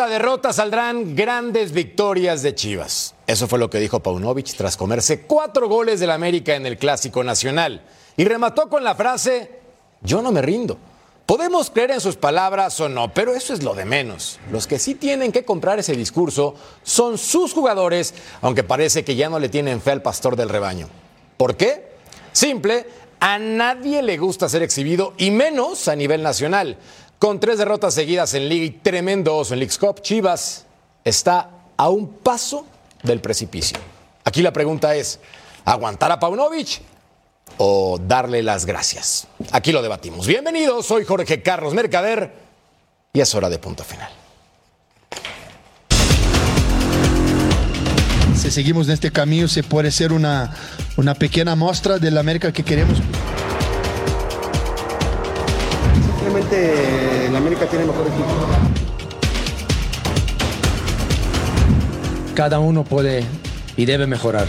Esta derrota saldrán grandes victorias de Chivas. Eso fue lo que dijo Paunovic tras comerse cuatro goles del América en el Clásico Nacional. Y remató con la frase, yo no me rindo. Podemos creer en sus palabras o no, pero eso es lo de menos. Los que sí tienen que comprar ese discurso son sus jugadores, aunque parece que ya no le tienen fe al pastor del rebaño. ¿Por qué? Simple, a nadie le gusta ser exhibido y menos a nivel nacional. Con tres derrotas seguidas en Liga y tremendo oso en Leagues Cup, Chivas está a un paso del precipicio. Aquí la pregunta es, ¿aguantar a Paunovic o darle las gracias? Aquí lo debatimos. Bienvenidos, soy Jorge Carlos Mercader y es hora de punto final. Si seguimos en este camino, se puede ser una, una pequeña muestra de la América que queremos. Simplemente el América tiene mejor equipo. Cada uno puede y debe mejorar.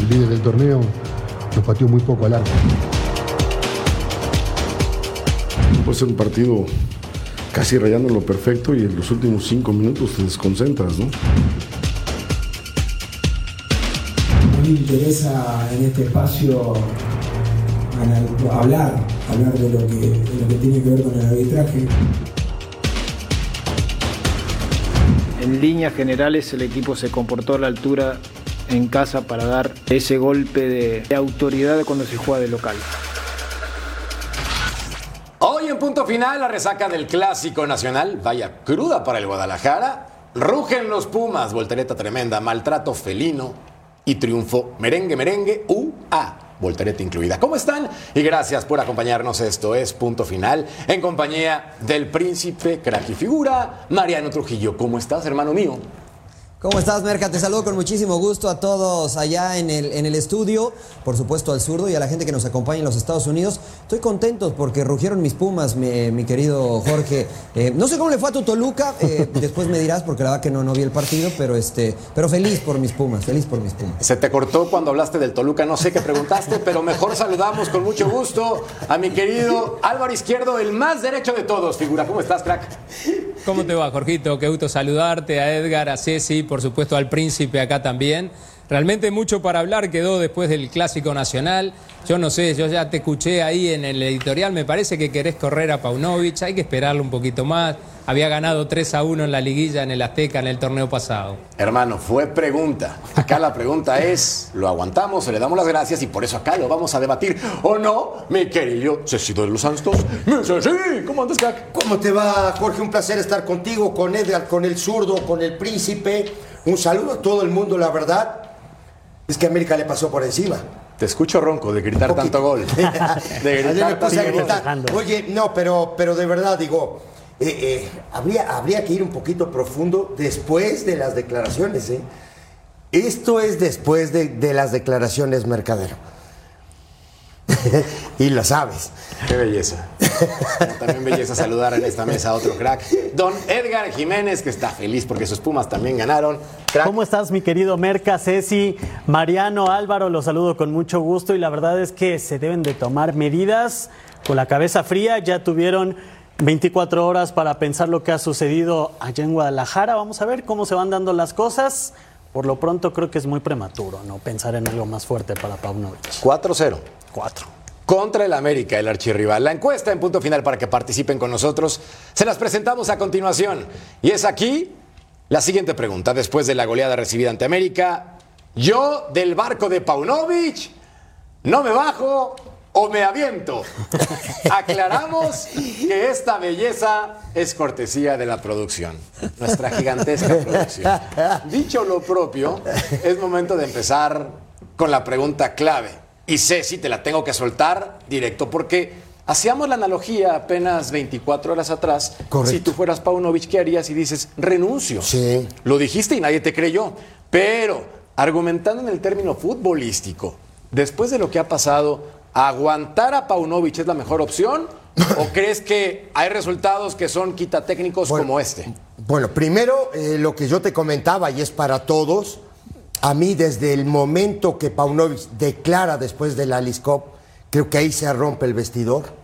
El líder del torneo nos pateó muy poco al arco. Puede ser un partido casi rayando lo perfecto y en los últimos cinco minutos te desconcentras, ¿no? A mí me interesa en este espacio hablar, hablar de lo, que, de lo que tiene que ver con el arbitraje. En líneas generales el equipo se comportó a la altura en casa para dar ese golpe de, de autoridad cuando se juega de local. Hoy en punto final, la resaca del Clásico Nacional. Vaya cruda para el Guadalajara. Rugen los Pumas, voltereta tremenda, maltrato felino y triunfo merengue, merengue, UA. Voltereta incluida. ¿Cómo están? Y gracias por acompañarnos. Esto es Punto Final en compañía del príncipe crack y figura, Mariano Trujillo. ¿Cómo estás, hermano mío? ¿Cómo estás, Merca? Te saludo con muchísimo gusto a todos allá en el, en el estudio, por supuesto al zurdo y a la gente que nos acompaña en los Estados Unidos. Estoy contento porque rugieron mis pumas, mi, mi querido Jorge. Eh, no sé cómo le fue a tu Toluca, eh, después me dirás porque la verdad que no, no vi el partido, pero, este, pero feliz por mis pumas, feliz por mis pumas. Se te cortó cuando hablaste del Toluca, no sé qué preguntaste, pero mejor saludamos con mucho gusto a mi querido Álvaro Izquierdo, el más derecho de todos. Figura, ¿cómo estás, crack? ¿Cómo te va, Jorgito? Qué gusto saludarte, a Edgar, a Ceci, por supuesto al príncipe acá también. Realmente mucho para hablar quedó después del Clásico Nacional. Yo no sé, yo ya te escuché ahí en el editorial, me parece que querés correr a Paunovic, hay que esperarlo un poquito más. Había ganado 3 a 1 en la liguilla en el Azteca en el torneo pasado. Hermano, fue pregunta. Acá la pregunta es, ¿lo aguantamos o le damos las gracias? Y por eso acá lo vamos a debatir. ¿O no, mi querido Cecido de los Santos? Ceci, ¿cómo andas, crack? ¿Cómo te va, Jorge? Un placer estar contigo, con Edgar, con el zurdo, con el príncipe. Un saludo a todo el mundo, la verdad. Es que América le pasó por encima. Te escucho ronco de gritar tanto gol. De Ayer me gritar puse a tanto gol. gritar. Oye, no, pero, pero de verdad digo, eh, eh, habría, habría que ir un poquito profundo después de las declaraciones. ¿eh? Esto es después de, de las declaraciones, Mercadero. y lo sabes. Qué belleza. También belleza saludar en esta mesa a otro crack. Don Edgar Jiménez, que está feliz porque sus Pumas también ganaron. Crack. ¿Cómo estás, mi querido Merca, Ceci, Mariano, Álvaro? Los saludo con mucho gusto y la verdad es que se deben de tomar medidas con la cabeza fría. Ya tuvieron 24 horas para pensar lo que ha sucedido allá en Guadalajara. Vamos a ver cómo se van dando las cosas. Por lo pronto creo que es muy prematuro, ¿no? Pensar en algo más fuerte para Paunovic. 4-0. 4. Contra el América, el archirrival. La encuesta en punto final para que participen con nosotros. Se las presentamos a continuación. Y es aquí la siguiente pregunta. Después de la goleada recibida ante América, yo del barco de Paunovic no me bajo o me aviento. Aclaramos que esta belleza es cortesía de la producción, nuestra gigantesca producción. Dicho lo propio, es momento de empezar con la pregunta clave. Y sé si te la tengo que soltar directo porque hacíamos la analogía apenas 24 horas atrás. Correcto. Si tú fueras Paunovic, ¿qué harías? Y dices, renuncio. Sí. Lo dijiste y nadie te creyó. Pero, argumentando en el término futbolístico, después de lo que ha pasado, ¿aguantar a Paunovic es la mejor opción? ¿O crees que hay resultados que son quitatécnicos Bueno, como este? Bueno, primero eh, lo que yo te comentaba y es para todos, a mí desde el momento que Paunovic declara después de la Alice Cup, creo que ahí se rompe el vestidor.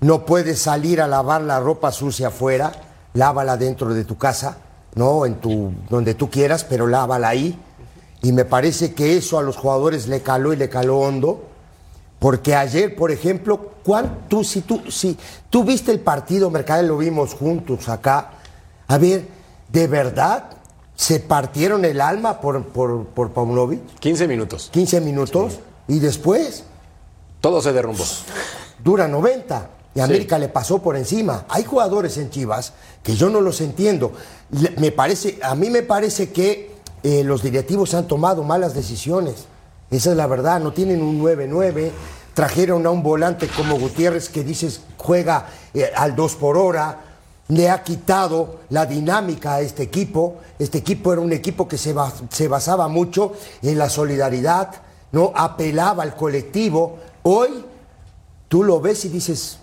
no puedes salir a lavar la ropa sucia afuera, lávala dentro de tu casa, no en tu donde tú quieras, pero lávala ahí. Y me parece que eso a los jugadores le caló y le caló hondo. Porque ayer, por ejemplo, ¿cuánto, si tú, si tú viste el partido, Mercado, lo vimos juntos acá. A ver, ¿de verdad se partieron el alma por, por, por Paunovic? 15 minutos. 15 minutos. Y después. Todo se derrumbó. Dura 90. Y Sí. América le pasó por encima. Hay jugadores en Chivas que yo no los entiendo. Me parece, a mí me parece que eh, los directivos han tomado malas decisiones. Esa es la verdad. No tienen un 9-9. Trajeron a un volante como Gutiérrez que dices juega eh, al 2 por hora. Le ha quitado la dinámica a este equipo. Este equipo era un equipo que se, se basaba mucho en la solidaridad, ¿no? apelaba al colectivo. Hoy tú lo ves y dices,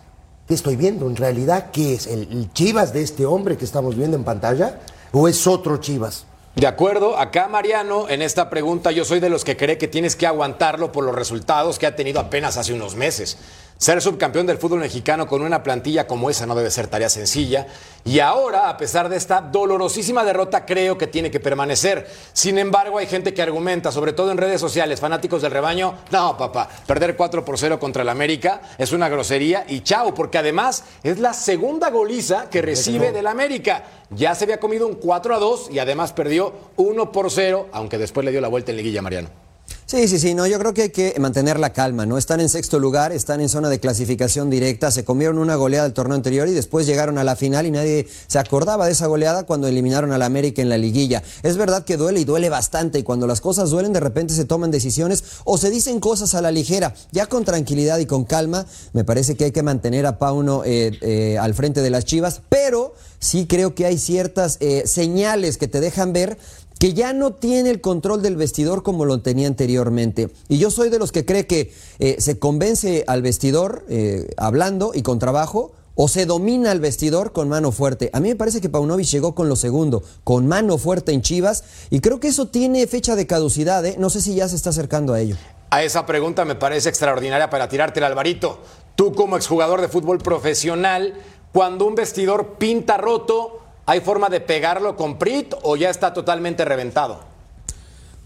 ¿qué estoy viendo? En realidad, ¿qué es? ¿El, el Chivas de este hombre que estamos viendo en pantalla? ¿O es otro Chivas? De acuerdo, acá Mariano, en esta pregunta yo soy de los que cree que tienes que aguantarlo por los resultados que ha tenido apenas hace unos meses. Ser subcampeón del fútbol mexicano con una plantilla como esa no debe ser tarea sencilla. Y ahora, a pesar de esta dolorosísima derrota, creo que tiene que permanecer. Sin embargo, hay gente que argumenta, sobre todo en redes sociales, fanáticos del rebaño, no, papá, perder 4 por 0 contra el América es una grosería y chao, porque además es la segunda goliza que recibe del América. Ya se había comido un 4 a 2 y además perdió 1 por 0, aunque después le dio la vuelta en liguilla, Mariano. Sí, sí, sí, no, yo creo que hay que mantener la calma, ¿no? Están en sexto lugar, están en zona de clasificación directa, se comieron una goleada del torneo anterior y después llegaron a la final y nadie se acordaba de esa goleada cuando eliminaron al América en la liguilla. Es verdad que duele y duele bastante y cuando las cosas duelen de repente se toman decisiones o se dicen cosas a la ligera. Ya con tranquilidad y con calma, me parece que hay que mantener a Pauno eh, eh, al frente de las Chivas, pero sí creo que hay ciertas eh, señales que te dejan ver que ya no tiene el control del vestidor como lo tenía anteriormente. Y yo soy de los que cree que eh, se convence al vestidor eh, hablando y con trabajo. O se domina al vestidor con mano fuerte. A mí me parece que Paunovic llegó con lo segundo, con mano fuerte en Chivas, y creo que eso tiene fecha de caducidad. ¿eh? No sé si ya se está acercando a ello. A esa pregunta me parece extraordinaria para tirarte el Alvarito. Tú como exjugador de fútbol profesional, cuando un vestidor pinta roto, ¿hay forma de pegarlo con Prit o ya está totalmente reventado?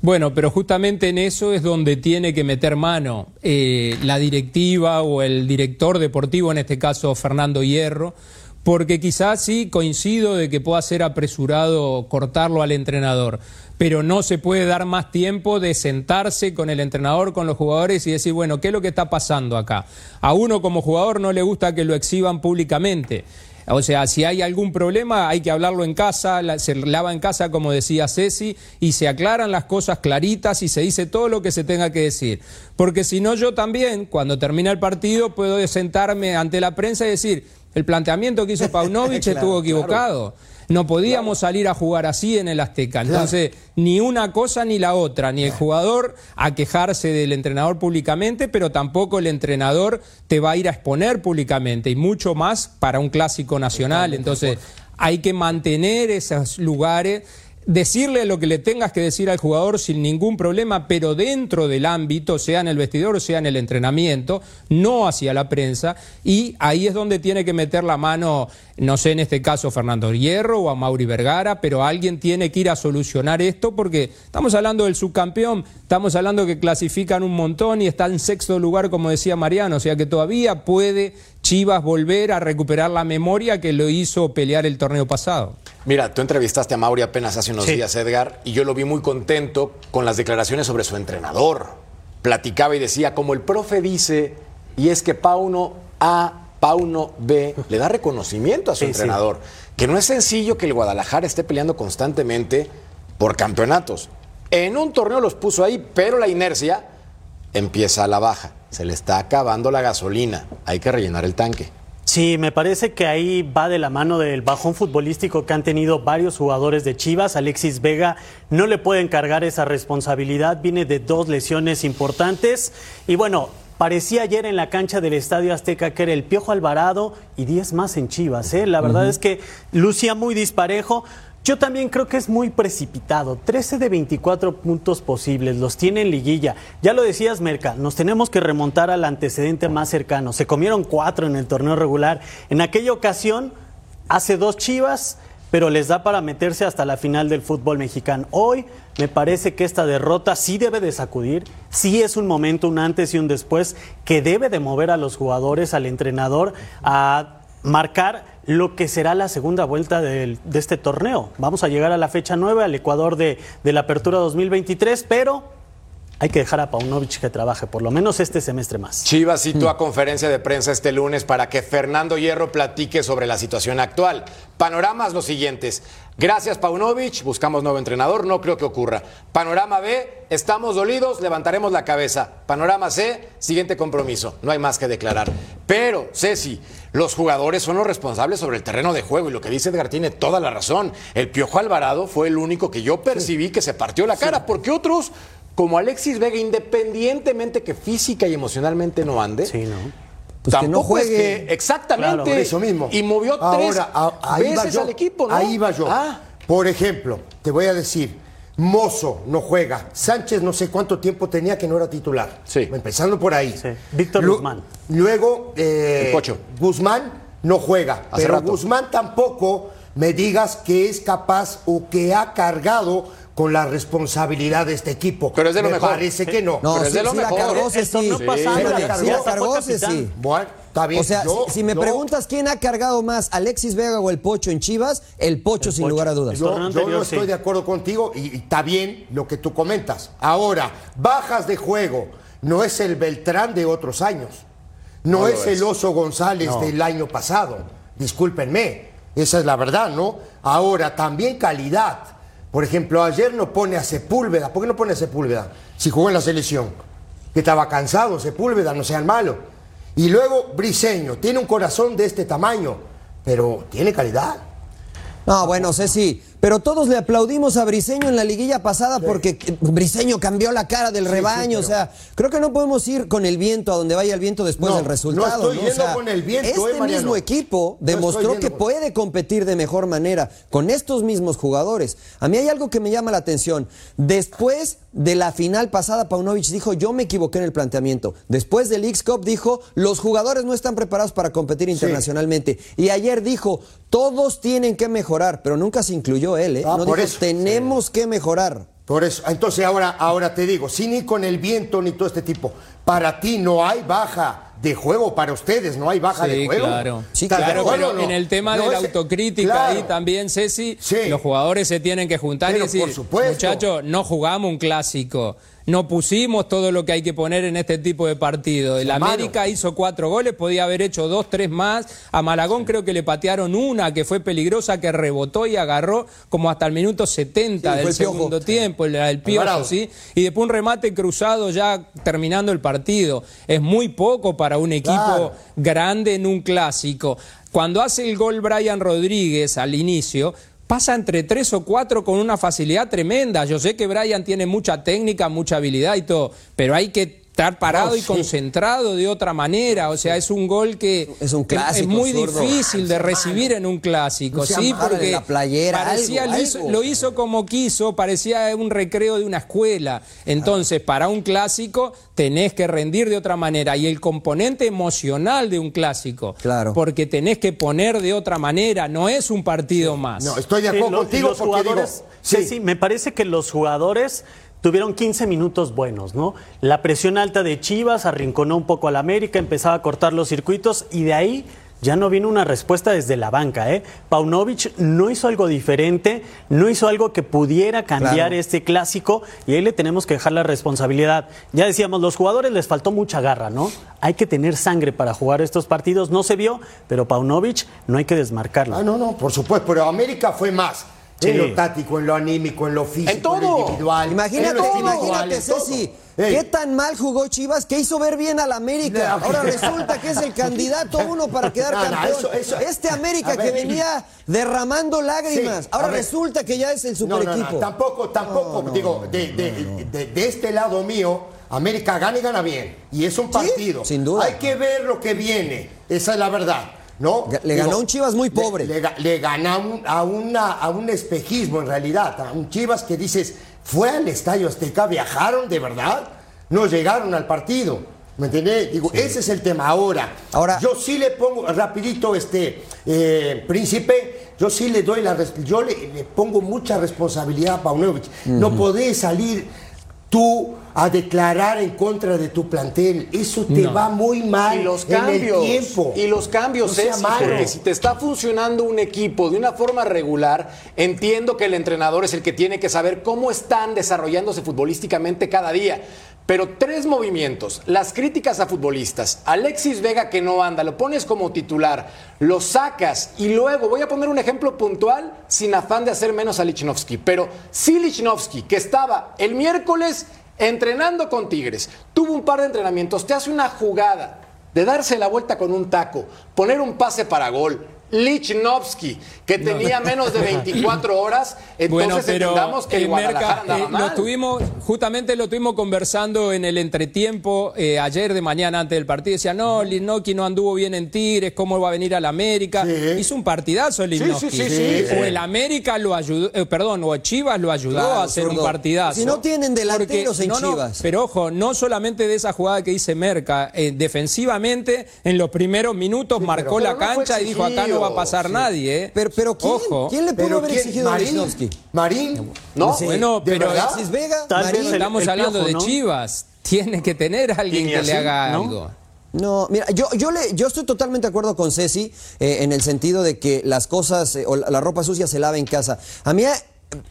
Bueno, pero justamente en eso es donde tiene que meter mano eh, la directiva o el director deportivo, en este caso Fernando Hierro, porque quizás sí coincido de que pueda ser apresurado cortarlo al entrenador, pero no se puede dar más tiempo de sentarse con el entrenador, con los jugadores y decir, bueno, ¿qué es lo que está pasando acá? A uno como jugador no le gusta que lo exhiban públicamente. O sea, si hay algún problema hay que hablarlo en casa, la- se lava en casa como decía Ceci y se aclaran las cosas claritas y se dice todo lo que se tenga que decir. Porque si no yo también, cuando termina el partido, puedo sentarme ante la prensa y decir, el planteamiento que hizo Paunovic Claro, estuvo equivocado. No podíamos salir a jugar así en el Azteca. Entonces, ni una cosa ni la otra, ni el jugador a quejarse del entrenador públicamente, pero tampoco el entrenador te va a ir a exponer públicamente, y mucho más para un clásico nacional. Entonces, hay que mantener esos lugares. Decirle lo que le tengas que decir al jugador sin ningún problema, pero dentro del ámbito, sea en el vestidor o sea en el entrenamiento, no hacia la prensa, y ahí es donde tiene que meter la mano, no sé en este caso Fernando Hierro o a Mauri Vergara, pero alguien tiene que ir a solucionar esto porque estamos hablando del subcampeón, estamos hablando que clasifican un montón y está en sexto lugar, como decía Mariano, o sea que todavía puede Chivas volver a recuperar la memoria que lo hizo pelear el torneo pasado. Mira, tú entrevistaste a Mauri apenas hace unos Sí. días, Edgar, y yo lo vi muy contento con las declaraciones sobre su entrenador. Platicaba y decía, como el profe dice, y es que Pauno A, Pauno B, le da reconocimiento a su Sí, sí. entrenador. Que no es sencillo que el Guadalajara esté peleando constantemente por campeonatos. En un torneo los puso ahí, pero la inercia empieza a la baja. Se le está acabando la gasolina. Hay que rellenar el tanque. Sí, me parece que ahí va de la mano del bajón futbolístico que han tenido varios jugadores de Chivas. Alexis Vega no le puede encargar esa responsabilidad, viene de dos lesiones importantes. Y bueno, parecía ayer en la cancha del Estadio Azteca que era el Piojo Alvarado y 10 más en Chivas. ¿eh? La verdad es que lucía muy disparejo. Yo también creo que es muy precipitado. 13 de 24 puntos posibles, los tiene en liguilla. Ya lo decías, Merca, nos tenemos que remontar al antecedente más cercano. Se comieron cuatro en el torneo regular. En aquella ocasión, hace dos chivas, pero les da para meterse hasta la final del fútbol mexicano. Hoy me parece que esta derrota sí debe de sacudir, sí es un momento, un antes y un después, que debe de mover a los jugadores, al entrenador, a marcar lo que será la segunda vuelta de, este torneo. Vamos a llegar a la fecha 9, al Ecuador de, de la Apertura 2023, pero hay que dejar a Paunovic que trabaje por lo menos este semestre más. Chivas citó a conferencia de prensa este lunes para que Fernando Hierro platique sobre la situación actual. Panoramas los siguientes. Gracias Paunovic, buscamos nuevo entrenador, no creo que ocurra. Panorama B, estamos dolidos, levantaremos la cabeza. Panorama C, siguiente compromiso, no hay más que declarar. Pero, Ceci, los jugadores son los responsables sobre el terreno de juego y lo que dice Edgar tiene toda la razón. El Piojo Alvarado fue el único que yo percibí que se partió la cara, porque otros, como Alexis Vega, independientemente que física y emocionalmente no ande, Pues que no tampoco es juegue. que exactamente Por eso mismo. y movió tres a- ahí veces yo. al equipo, ¿no? Ahí va yo. Ah. Por ejemplo, te voy a decir, Mozo no juega. Sánchez no sé cuánto tiempo tenía que no era titular. Sí. Empezando por ahí. Víctor Lu- Guzmán. Luego, eh, El Pocho. Guzmán no juega. Hace pero rato. Guzmán tampoco me digas que es capaz o que ha cargado con la responsabilidad de este equipo. Pero es de lo me mejor. parece que no. No, Pero es sí, de lo sí la cargó, sí. Sí. Sí, la la cargó. sí, sí. Bueno, está bien. O sea, Yo- si, si me yo- preguntas quién ha cargado más, Alexis Vega o el Pocho en Chivas, el Pocho sin Pocho. lugar a dudas. Yo, torneo yo anterior, no estoy sí. de acuerdo contigo y, y está bien lo que tú comentas. Ahora, bajas de juego no es el Beltrán de otros años. No, No lo es, es. el Oso González del año pasado. Discúlpenme, esa es la verdad, ¿no? Ahora, también calidad. Por ejemplo, ayer no pone a Sepúlveda. ¿Por qué no pone a Sepúlveda? Si jugó en la selección. Que estaba cansado, Sepúlveda, no sean malo. Y luego, Briseño, tiene un corazón de este tamaño, pero tiene calidad. No, bueno, Ceci, pero todos le aplaudimos a Briseño en la liguilla pasada porque Briseño cambió la cara del rebaño. O sea, creo que no podemos ir con el viento a donde vaya el viento después No, del resultado. no estoy yendo sea, con el viento, Este eh, Mariano. mismo equipo demostró que con- puede competir de mejor manera con estos mismos jugadores. A mí hay algo que me llama la atención. Después de la final pasada, Paunovic dijo, yo me equivoqué en el planteamiento. Después del X Cup dijo, los jugadores no están preparados para competir internacionalmente. Y ayer dijo, todos tienen que mejorar, pero nunca se incluyó él. ¿eh? Ah, no por dijo, eso. tenemos que mejorar. Por eso, entonces ahora, ahora te digo, sin ir con el viento ni todo este tipo, para ti no hay baja de juego, para ustedes no hay baja de juego. claro. Sí, ¿Estás de Claro, pero no? en el tema No, de la autocrítica claro. ahí también, Ceci, Sí. los jugadores se tienen que juntar Pero y decir, muchachos, no jugamos un clásico, no pusimos todo lo que hay que poner en este tipo de partido. El. América hizo cuatro goles, podía haber hecho dos, tres más. A Malagón creo que le patearon una que fue peligrosa, que rebotó y agarró como hasta el minuto 70 Sí, fue del Piojo. segundo tiempo, el, el Piojo. ¿sí? Y después un remate cruzado ya terminando el partido. Es muy poco para un equipo Claro. grande en un clásico. Cuando hace el gol Brian Rodríguez al inicio, pasa entre tres o cuatro con una facilidad tremenda. Yo sé que Brian tiene mucha técnica, mucha habilidad y todo, pero hay que estar parado y sí. concentrado de otra manera. O sea, es un gol que Es un clásico, muy zurdo. difícil de recibir en un clásico. No sí, porque la playera, parecía, algo, lo, hizo, algo. lo hizo como quiso, parecía un recreo de una escuela. Entonces, para un clásico tenés que rendir de otra manera. Y el componente emocional de un clásico, Claro. porque tenés que poner de otra manera, no es un partido más. No, estoy de acuerdo contigo los porque jugadores, digo, sí, sí, me parece que los jugadores tuvieron 15 minutos buenos, ¿no? La presión alta de Chivas arrinconó un poco al América, empezaba a cortar los circuitos y de ahí ya no vino una respuesta desde la banca, ¿eh? Paunovic no hizo algo diferente, no hizo algo que pudiera cambiar Claro. este clásico y ahí le tenemos que dejar la responsabilidad. Ya decíamos, los jugadores les faltó mucha garra, ¿no? Hay que tener sangre para jugar estos partidos, no se vio, pero Paunovic no hay que desmarcarlo. Ah, no, no, por supuesto, pero América fue más. Sí. En lo táctico, en lo anímico, en lo físico, En todo. lo individual. Imagínate, en lo imagínate. Ceci, qué tan mal jugó Chivas que hizo ver bien al América. Ahora resulta que es el candidato uno para quedar No, no, campeón. eso- eso- este América que venía derramando lágrimas, Sí, ahora resulta que ya es el super equipo. tampoco, tampoco, digo, de, de- de- de este lado mío, América gana y gana bien. Y es un partido. sin duda. Hay que ver lo que viene, esa es la verdad. ¿No? Le ganó un Chivas muy pobre. Le, le, le gana un, a, una, a un espejismo en realidad, a un Chivas que dices, fue al Estadio Azteca, viajaron de verdad, no llegaron al partido. ¿Me entendés? Digo, sí. ese es el tema. Ahora, Ahora, yo sí le pongo, rapidito, este, eh, príncipe, yo sí le doy la, yo le, le pongo mucha responsabilidad a Paunovic. Uh -huh. No podés salir tú a declarar en contra de tu plantel. Eso te no. va muy mal y los cambios, en el tiempo. Y los cambios, no es porque si te está funcionando un equipo de una forma regular, entiendo que el entrenador es el que tiene que saber cómo están desarrollándose futbolísticamente cada día. Pero tres movimientos, las críticas a futbolistas, Alexis Vega que no anda, lo pones como titular, lo sacas y luego, voy a poner un ejemplo puntual sin afán de hacer menos a Lichnowsky, pero sí Lichnowsky, que estaba el miércoles entrenando con Tigres, tuvo un par de entrenamientos, te hace una jugada de darse la vuelta con un taco, poner un pase para gol, Lichnowsky, que tenía no. menos de 24 horas, entonces bueno, pero entendamos que el Merca, eh, lo tuvimos, justamente lo tuvimos conversando en el entretiempo eh, ayer de mañana antes del partido. Decía, no, Lichnowsky no anduvo bien en Tigres, ¿cómo va a venir al América? Sí. Hizo un partidazo Lichnowsky. Sí, sí, o el América lo ayudó, eh, perdón, o Chivas lo ayudó claro, a hacer un partidazo. Si no tienen delanteros Porque, en no, Chivas. No, pero ojo, no solamente de esa jugada que dice Merca, eh, defensivamente en los primeros minutos marcó pero, la pero cancha y dijo, acá no va a pasar nadie, ¿eh? Pero, pero ¿quién, Ojo. ¿quién le pudo haber ¿quién? exigido a Marín. Lichnowsky? Marín. No, Sí, bueno, ¿de pero verdad? Alexis Vega, Tal Marín. vez el- estamos el hablando Piojo, de ¿no? Chivas. Tiene que tener alguien que así, le haga ¿no? algo. No, mira, yo, yo, le, yo estoy totalmente de acuerdo con Ceci eh, en el sentido de que las cosas eh, o la, la ropa sucia se lava en casa. A mí, eh,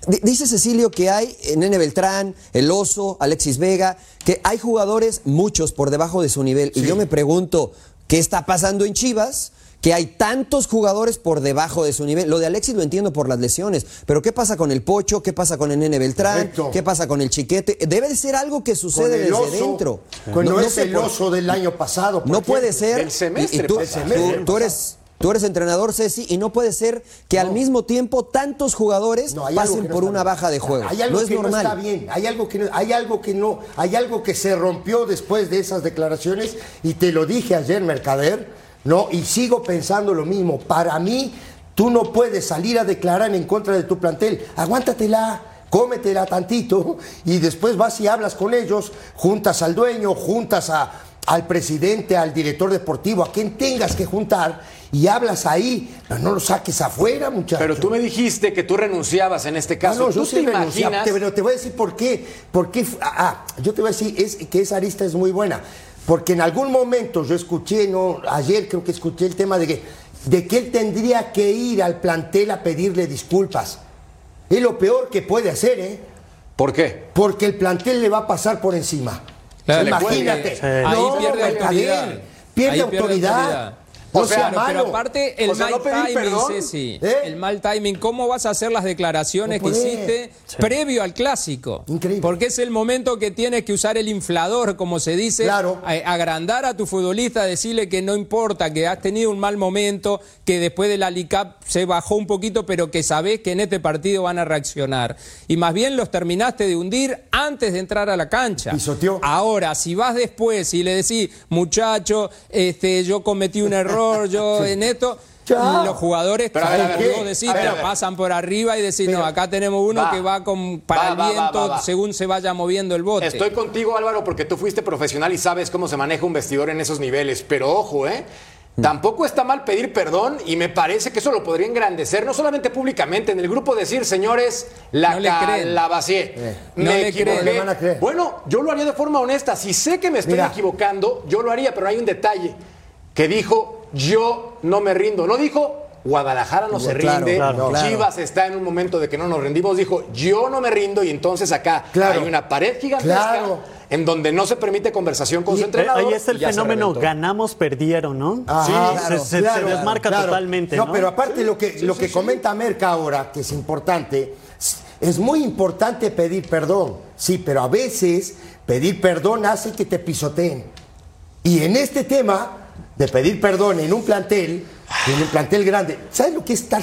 di- dice Cecilio que hay Nene Beltrán, El Oso, Alexis Vega, que hay jugadores, muchos por debajo de su nivel. Y yo me pregunto, ¿qué está pasando en Chivas? Que hay tantos jugadores por debajo de su nivel. Lo de Alexis lo entiendo por las lesiones, pero ¿qué pasa con el Pocho? ¿Qué pasa con el Nene Beltrán? Correcto. ¿Qué pasa con el Chiquete? Debe de ser algo que Con sucede el desde oso, dentro. Cuando No- no es el por- oso del año pasado. no puede ser. Del semestre y- y tú, pasado. tú- tú eres. Tú eres entrenador, Ceci, y no puede ser que al mismo tiempo tantos jugadores No, pasen no por una bien. baja de juego. Hay algo no es que normal. no está bien, hay algo que no, hay algo que no, hay algo que se rompió después de esas declaraciones y te lo dije ayer, Mercader, no, y sigo pensando lo mismo. Para mí, tú no puedes salir a declarar en contra de tu plantel. Aguántatela. Cómetela tantito y después vas y hablas con ellos, juntas al dueño, juntas a, al presidente, al director deportivo, a quien tengas que juntar y hablas ahí, pero no lo saques afuera, muchachos. Pero tú me dijiste que tú renunciabas en este caso. Ah, no, yo ¿Tú sí te renunciaba, imaginas? te- pero te voy a decir por qué. Por qué ah, ah, yo te voy a decir es, que esa arista es muy buena. Porque en algún momento yo escuché, no, ayer creo que escuché el tema de que, de que él tendría que ir al plantel a pedirle disculpas. Es lo peor que puede hacer, ¿eh? ¿Por qué? Porque el plantel le va a pasar por encima. Claro, Imagínate. sí. Ahí pierde autoridad. Pierde Ahí autoridad. No sea, sea pero aparte, el O sea, mal no timing. Ceci, ¿Eh? el mal timing, ¿cómo vas a hacer las declaraciones No que hiciste previo al clásico? Increíble. Porque es el momento que tienes que usar el inflador, como se dice, Claro. a- agrandar a tu futbolista, decirle que no importa, que has tenido un mal momento, que después del ALICAP se bajó un poquito, pero que sabés que en este partido van a reaccionar. Y más bien los terminaste de hundir antes de entrar a la cancha. Pisoteó. Ahora, si vas después y le decís, muchacho, este, yo cometí un error, yo en esto, Ya. los jugadores, Pero a ver, a ver, como ¿qué? decís, A ver, te a ver. pasan por arriba y decís, Pero- no, acá tenemos uno Va. que va con, para Va, el va, va, viento va, va. según se vaya moviendo el bote. Estoy contigo, Álvaro, porque tú fuiste profesional y sabes cómo se maneja un vestidor en esos niveles. Pero ojo, ¿eh? Tampoco está mal pedir perdón y me parece que eso lo podría engrandecer, no solamente públicamente, en el grupo decir, señores, la, No la vacié. No me equivoqué. Bueno, yo lo haría de forma honesta. Si sé que me estoy Mira. equivocando, yo lo haría, pero hay un detalle que dijo, yo no me rindo. No dijo, Guadalajara no se Claro, rinde, claro, claro. Chivas está en un momento de que no nos rendimos. Dijo, yo no me rindo y entonces acá Claro. hay una pared gigantesca Claro. en donde no se permite conversación con su Eh, entrenador. Ahí es el y fenómeno ganamos, perdieron, ¿no? Ajá, Sí, claro, se, se- claro, se desmarca claro. totalmente. No, No, pero aparte lo que, lo que comenta Merca ahora, que es importante, es muy importante pedir perdón. Sí, pero a veces pedir perdón hace que te pisoteen. Y en este tema de pedir perdón en un plantel, en un plantel grande, ¿sabes lo que es estar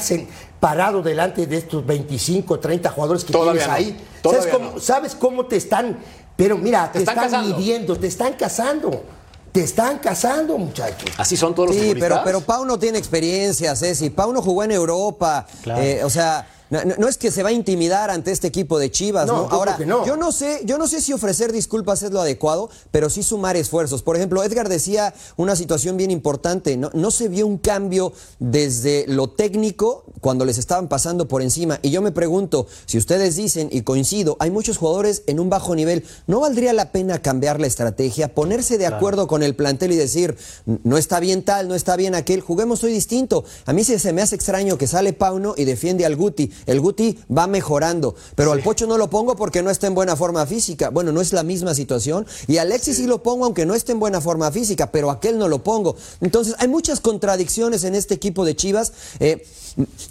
parado delante de estos 25, 30 jugadores que Todavía tienes no, ahí? ¿Sabes cómo, no. ¿Sabes cómo te están? Pero mira, te, están están, midiendo, te están cazando. te están casando, muchachos. Así son todos los Sí, pero, pero Pau no tiene experiencia, Ceci. Pau no jugó en Europa. Claro. Eh, o sea, no, no- no es que se va a intimidar ante este equipo de Chivas, No, Ahora, yo no sé, yo no sé si ofrecer disculpas es lo adecuado, pero sí sumar esfuerzos. Por ejemplo, Edgar decía una situación bien importante. No, no se vio un cambio desde lo técnico cuando les estaban pasando por encima. Y yo me pregunto, si ustedes dicen, y coincido, hay muchos jugadores en un bajo nivel, ¿no valdría la pena cambiar la estrategia, ponerse de acuerdo con el plantel y decir, no está bien tal, no está bien aquel, juguemos hoy distinto? A mí sí se me hace extraño que sale Pauno y defiende al Guti. El Guti va mejorando, pero al Pocho no lo pongo porque no está en buena forma física. Bueno, no es la misma situación. Y a Alexis sí lo pongo aunque no esté en buena forma física, pero aquel no lo pongo. Entonces, hay muchas contradicciones en este equipo de Chivas. Eh,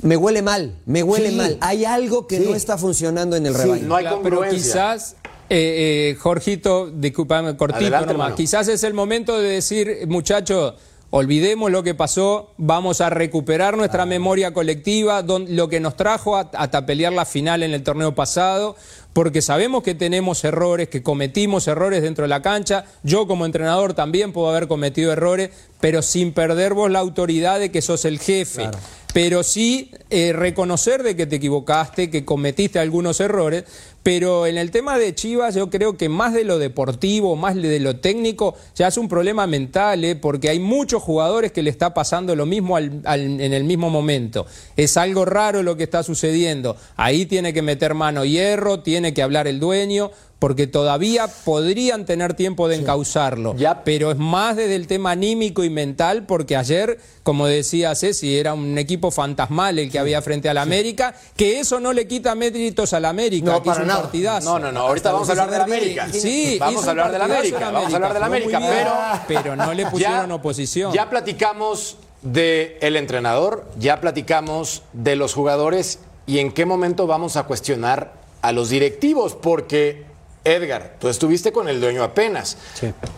me huele mal, me huele Sí. mal. Hay algo que Sí. no está funcionando en el Sí, rebaño. no hay Claro, pero quizás, eh, eh, Jorgito, discúlpame, cortito Adelante, nomás. Quizás es el momento de decir, muchachos, olvidemos lo que pasó, vamos a recuperar nuestra memoria colectiva, don- lo que nos trajo a- hasta pelear la final en el torneo pasado, porque sabemos que tenemos errores, que cometimos errores dentro de la cancha. Yo como entrenador también puedo haber cometido errores, pero sin perder vos la autoridad de que sos el jefe. Pero sí eh, reconocer de que te equivocaste, que cometiste algunos errores, pero en el tema de Chivas yo creo que más de lo deportivo, más de lo técnico, ya es un problema mental, ¿eh? porque hay muchos jugadores que le está pasando lo mismo al- al- en el mismo momento. Es algo raro lo que está sucediendo. Ahí tiene que meter mano hierro, tiene que hablar el dueño, porque todavía podrían tener tiempo de encauzarlo. Ya. Pero es más desde el tema anímico y mental, porque ayer, como decía Ceci, era un equipo fantasmal el que había frente al América, que eso no le quita méritos al América, No, que para nada. No, no, no. Ahorita vamos a hablar de la América. Sí, vamos a hablar de la un partidazo América. Vamos a hablar de la Jugó muy América, pero pero no le pusieron oposición. Ya platicamos del entrenador, ya platicamos de los jugadores y en qué momento vamos a cuestionar a los directivos, porque Edgar, tú estuviste con el dueño apenas.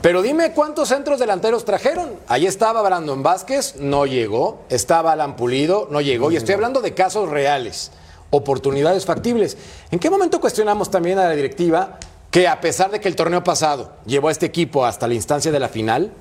Pero dime cuántos centros delanteros trajeron. Ahí estaba Brandon Vázquez, no llegó. Estaba Alan Pulido, no llegó. Y estoy hablando de casos reales, oportunidades factibles. ¿En qué momento cuestionamos también a la directiva que a pesar de que el torneo pasado llevó a este equipo hasta la instancia de la final,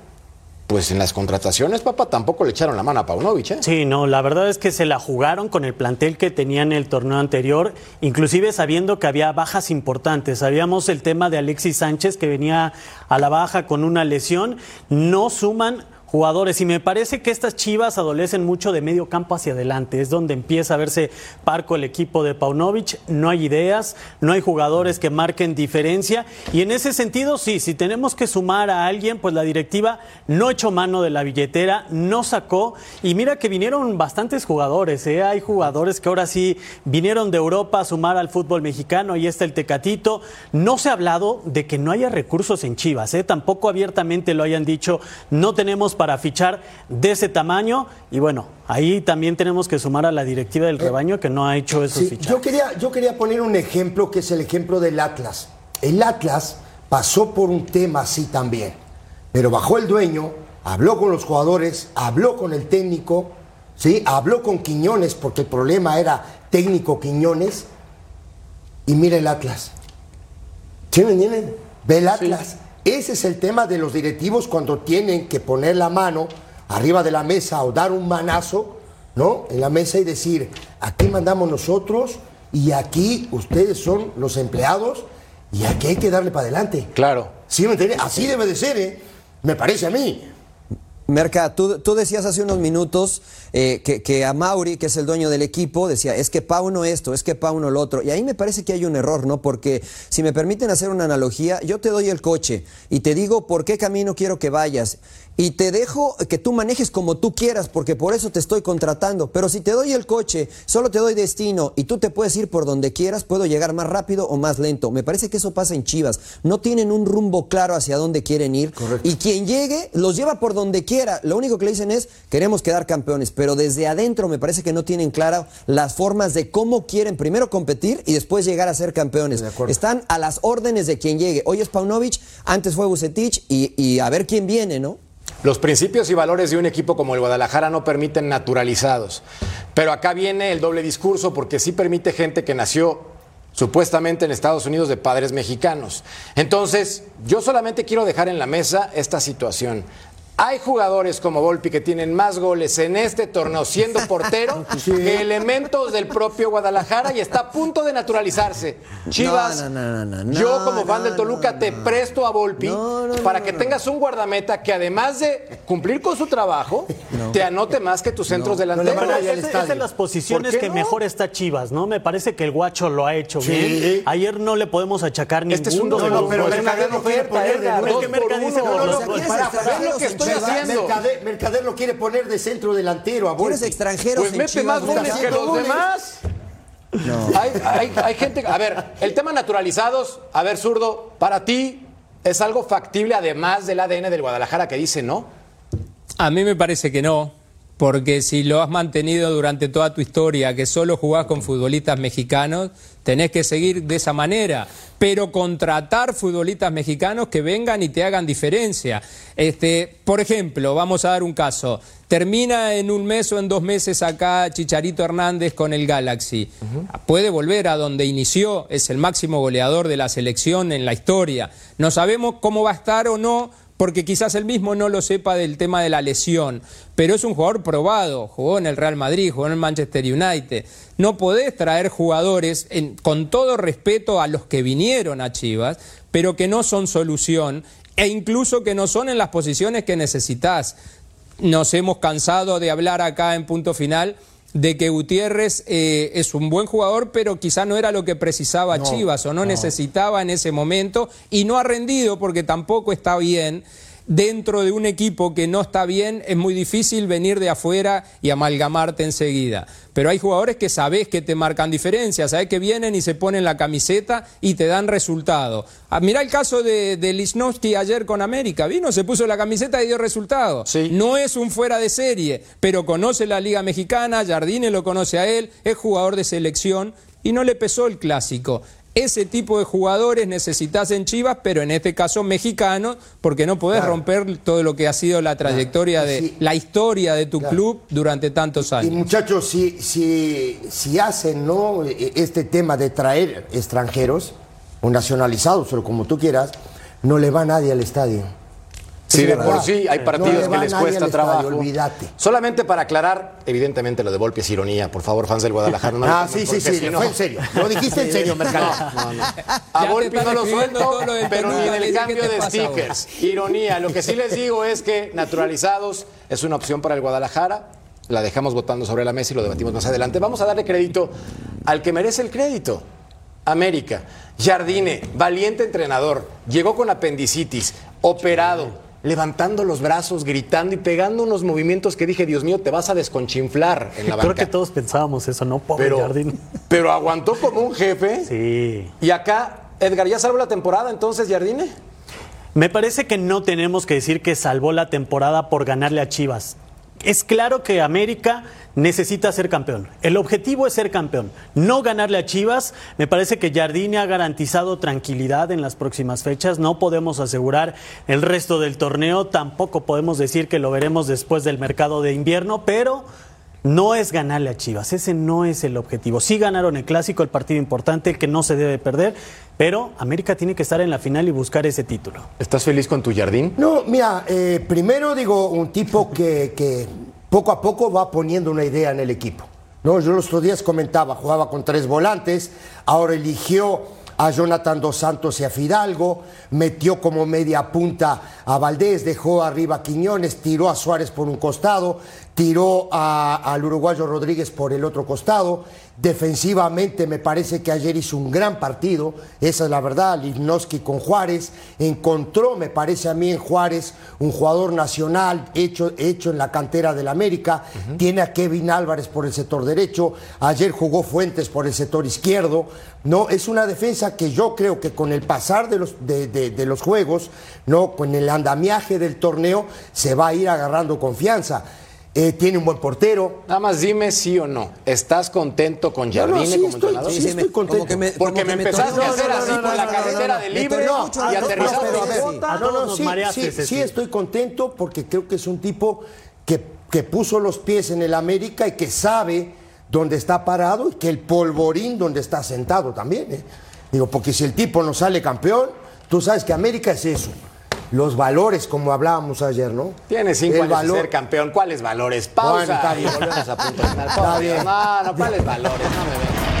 pues en las contrataciones, papá, tampoco le echaron la mano a Paunovic, ¿eh? Sí, no, la verdad es que se la jugaron con el plantel que tenían en el torneo anterior, inclusive sabiendo que había bajas importantes. Sabíamos el tema de Alexis Sánchez que venía a la baja con una lesión, no suman jugadores. Y me parece que estas Chivas adolecen mucho de medio campo hacia adelante, es donde empieza a verse parco el equipo de Paunovic, no hay ideas, no hay jugadores que marquen diferencia. Y en ese sentido sí, si tenemos que sumar a alguien, pues la directiva no echó mano de la billetera, no sacó. Y mira que vinieron bastantes jugadores, ¿eh? hay jugadores que ahora sí vinieron de Europa a sumar al fútbol mexicano, ahí está el Tecatito, no se ha hablado de que no haya recursos en Chivas, ¿eh? tampoco abiertamente lo hayan dicho, no tenemos para fichar de ese tamaño y bueno, ahí también tenemos que sumar a la directiva del rebaño que no ha hecho esos Sí, fichajes. yo, quería, yo quería poner un ejemplo que es el ejemplo del Atlas. El Atlas pasó por un tema así también, pero bajó el dueño, habló con los jugadores, habló con el técnico, ¿sí? habló con Quiñones porque el problema era técnico Quiñones y mira el Atlas. ¿Sí me entienden? Ve el Atlas. Ese es el tema de los directivos cuando tienen que poner la mano arriba de la mesa o dar un manazo, ¿no? En la mesa y decir, aquí mandamos nosotros y aquí ustedes son los empleados y aquí hay que darle para adelante. Claro. ¿Sí me? Así debe de ser, ¿eh? Me parece a mí. Merca, tú, decías hace unos minutos eh, que, a Mauri, que es el dueño del equipo, decía, es que Pauno esto, es que Pauno lo otro. Y ahí me parece que hay un error, ¿no? Porque si me permiten hacer una analogía, yo te doy el coche y te digo por qué camino quiero que vayas. Y te dejo que tú manejes como tú quieras, porque por eso te estoy contratando. Pero si te doy el coche, solo te doy destino y tú te puedes ir por donde quieras, puedo llegar más rápido o más lento. Me parece que eso pasa en Chivas. No tienen un rumbo claro hacia dónde quieren ir. Y quien llegue, los lleva por donde quiera. Lo único que le dicen es, queremos quedar campeones. Pero desde adentro me parece que no tienen claras las formas de cómo quieren primero competir y después llegar a ser campeones. Están a las órdenes de quien llegue. Hoy es Paunovic, antes fue Bucetich y, y a ver quién viene, ¿no? Los principios y valores de un equipo como el Guadalajara no permiten naturalizados. Pero acá viene el doble discurso porque sí permite gente que nació supuestamente en Estados Unidos de padres mexicanos. Entonces, yo solamente quiero dejar en la mesa esta situación. Hay jugadores como Volpi que tienen más goles en este torneo siendo portero que elementos del propio Guadalajara y está a punto de naturalizarse. Chivas, No, no, no, no, yo no, como fan del Toluca te presto a Volpi para que tengas un guardameta que además de cumplir con su trabajo, te anote más que tus centros delanteros. Pero es, es de las posiciones ¿Por qué que no? mejor está Chivas, ¿no? Me parece que el guacho lo ha hecho Sí. bien. Ayer no le podemos achacar ningún Este es un. Mercader no poner Pero es que Mercader dice No, para ver lo que estoy haciendo. Mercader, Mercader lo quiere poner de centro delantero a ¿Quieres Volpi. extranjeros Pues en mete Chivas, más goles que los Goles. demás. Hay, hay- hay gente. A ver, el tema naturalizados, a ver, zurdo, para ti es algo factible además del ADN del Guadalajara que dice no. A mí me parece que no, porque si lo has mantenido durante toda tu historia, que solo jugás con futbolistas mexicanos, tenés que seguir de esa manera, pero contratar futbolistas mexicanos que vengan y te hagan diferencia. Este, por ejemplo, vamos a dar un caso. Termina en un mes o en dos meses acá Chicharito Hernández con el Galaxy. Puede volver a donde inició, es el máximo goleador de la selección en la historia. No sabemos cómo va a estar o no, porque quizás él mismo no lo sepa del tema de la lesión, pero es un jugador probado, jugó en el Real Madrid, jugó en el Manchester United. No podés traer jugadores, con todo respeto a los que vinieron a Chivas, pero que no son solución e incluso que no son en las posiciones que necesitas. Nos hemos cansado de hablar acá en punto final de que Gutiérrez eh, es un buen jugador, pero quizá no era lo que precisaba Chivas o no, necesitaba en ese momento y no ha rendido porque tampoco está bien. Dentro de un equipo que no está bien, es muy difícil venir de afuera y amalgamarte enseguida. Pero hay jugadores que sabés que te marcan diferencias, sabés que vienen y se ponen la camiseta y te dan resultado. Ah, mirá el caso de, de Lichnowsky ayer con América. Vino, se puso la camiseta y dio resultado. No es un fuera de serie, pero conoce la Liga Mexicana, Jardine lo conoce a él, es jugador de selección y no le pesó el clásico. Ese tipo de jugadores necesitas en Chivas, pero en este caso mexicanos, porque no podés romper todo lo que ha sido la trayectoria de la historia de tu club durante tantos Y años. muchachos, si, si, si hacen ¿no? E- este tema de traer extranjeros o nacionalizados o como tú quieras, no le va nadie al estadio. Sí, de por sí hay No partidos le que les cuesta trabajo. olvídate. Solamente para aclarar, evidentemente lo de Volpi es ironía. Por favor, fans del Guadalajara. No Ah, sí, sí, sí, si no- fue en serio. Lo dijiste en serio, Mercado. No, no, no. A Volpi no lo suelto, pero ni en el cambio ¿qué te de pasa, stickers. Ironía. Lo que sí les digo es que naturalizados es una opción para el Guadalajara. La dejamos votando sobre la mesa y lo debatimos más adelante. Vamos a darle crédito al que merece el crédito. América, Jardine, valiente entrenador, llegó con apendicitis, operado, levantando los brazos, gritando y pegando unos movimientos que dije, Dios mío, te vas a desconchinflar en la Creo banca. que todos pensábamos eso, ¿no? Pobre Pero, Jardín. pero aguantó como un jefe. Sí. Y acá, Edgar, ¿ya salvó la temporada entonces, Jardine? Me parece que no tenemos que decir que salvó la temporada por ganarle a Chivas. Es claro que América necesita ser campeón. El objetivo es ser campeón, no ganarle a Chivas. Me parece que Jardine ha garantizado tranquilidad en las próximas fechas. No podemos asegurar el resto del torneo. Tampoco podemos decir que lo veremos después del mercado de invierno, pero no es ganarle a Chivas. Ese no es el objetivo. Sí ganaron el clásico, el partido importante, el que no se debe perder, pero América tiene que estar en la final y buscar ese título. ¿Estás feliz con tu Jardín? No, mira, eh, primero digo, un tipo que, que poco a poco va poniendo una idea en el equipo. No, yo los otros días comentaba, jugaba con tres volantes, ahora eligió a Jonathan Dos Santos y a Fidalgo, metió como media punta a Valdés, dejó arriba a Quiñones, tiró a Suárez por un costado, tiró al uruguayo Rodríguez por el otro costado. Defensivamente me parece que ayer hizo un gran partido, esa es la verdad, Lichnowsky con Juárez, encontró, me parece a mí en Juárez, un jugador nacional hecho, hecho en la cantera del América, tiene a Kevin Álvarez por el sector derecho, ayer jugó Fuentes por el sector izquierdo, no, es una defensa que yo creo que con el pasar de los, de, de- de los juegos, no, con el andamiaje del torneo, se va a ir agarrando confianza. Eh, tiene un buen portero, Nada más dime sí o no. ¿Estás contento con No, no, Jardine sí como estoy- entrenador? sí, sí, estoy contento. como que me- Porque me empezaste a hacer así no, por no, la carretera no, de libre y no, no, aterrizaste. a no, nos sí, mareaste, sí, estoy contento porque creo que es un tipo que, que puso los pies en el América y que sabe donde está parado y que el polvorín donde está sentado también. ¿eh? Digo, porque si el tipo no sale campeón, tú sabes que América es eso. Los valores, como hablábamos ayer, ¿no? Tiene cinco El años valor- de ser campeón. ¿Cuáles valores? Pausa. Bueno, está y bien. volvemos a punto final. Está Por bien. Dios, No, no, ¿cuáles valores? No me vengas.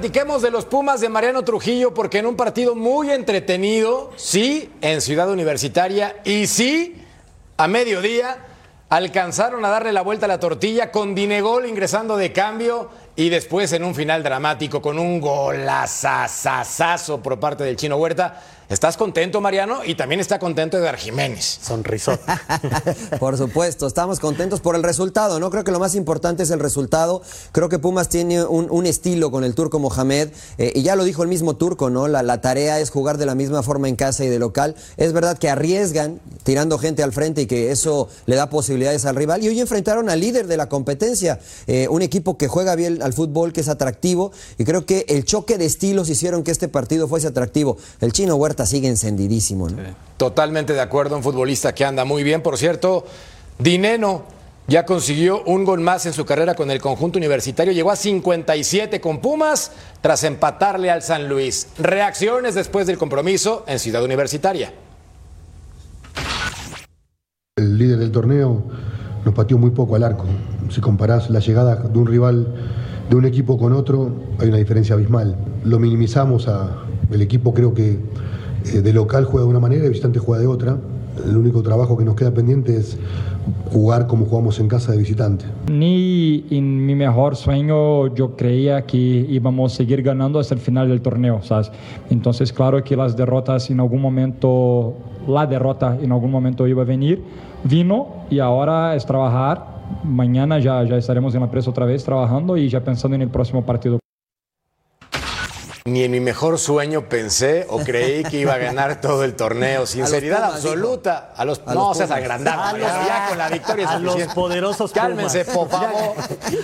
Platiquemos de los Pumas de Mariano Trujillo porque en un partido muy entretenido, sí, en Ciudad Universitaria y sí, a mediodía, alcanzaron a darle la vuelta a la tortilla con Dinegol ingresando de cambio y después en un final dramático con un golazazazazo por parte del Chino Huerta. ¿Estás contento, Mariano? Y también está contento Edgar Jiménez. Sonrisot. Por supuesto, estamos contentos por el resultado, ¿no? Creo que lo más importante es el resultado. Creo que Pumas tiene un, un estilo con el turco Mohamed, eh, y ya lo dijo el mismo turco, ¿no? La, la tarea es jugar de la misma forma en casa y de local. Es verdad que arriesgan tirando gente al frente y que eso le da posibilidades al rival. Y hoy enfrentaron al líder de la competencia, eh, un equipo que juega bien al fútbol, que es atractivo, y creo que el choque de estilos hicieron que este partido fuese atractivo. El chino Huerta sigue encendidísimo, ¿no? Totalmente de acuerdo, un futbolista que anda muy bien. Por cierto, Dineno ya consiguió un gol más en su carrera con el conjunto universitario. Llegó a 57 con Pumas tras empatarle al San Luis. Reacciones después del compromiso en Ciudad Universitaria. El líder del torneo nos pateó muy poco al arco. Si comparás la llegada de un rival de un equipo con otro, hay una diferencia abismal. Lo minimizamos a el equipo creo que eh, de local juega de una manera y visitante juega de otra. El único trabajo que nos queda pendiente es jugar como jugamos en casa de visitante. Ni en mi mejor sueño yo creía que íbamos a seguir ganando hasta el final del torneo, ¿sabes? Entonces, claro que las derrotas en algún momento, la derrota en algún momento iba a venir, vino y ahora es trabajar. Mañana ya, ya estaremos en la presa otra vez trabajando y ya pensando en el próximo partido. Ni en mi mejor sueño pensé o creí que iba a ganar todo el torneo. Sinceridad absoluta. A los, A no los seas agrandado. A Ya, los- con la victoria es a los suficiente. poderosos Cálmense, Pumas. por favor.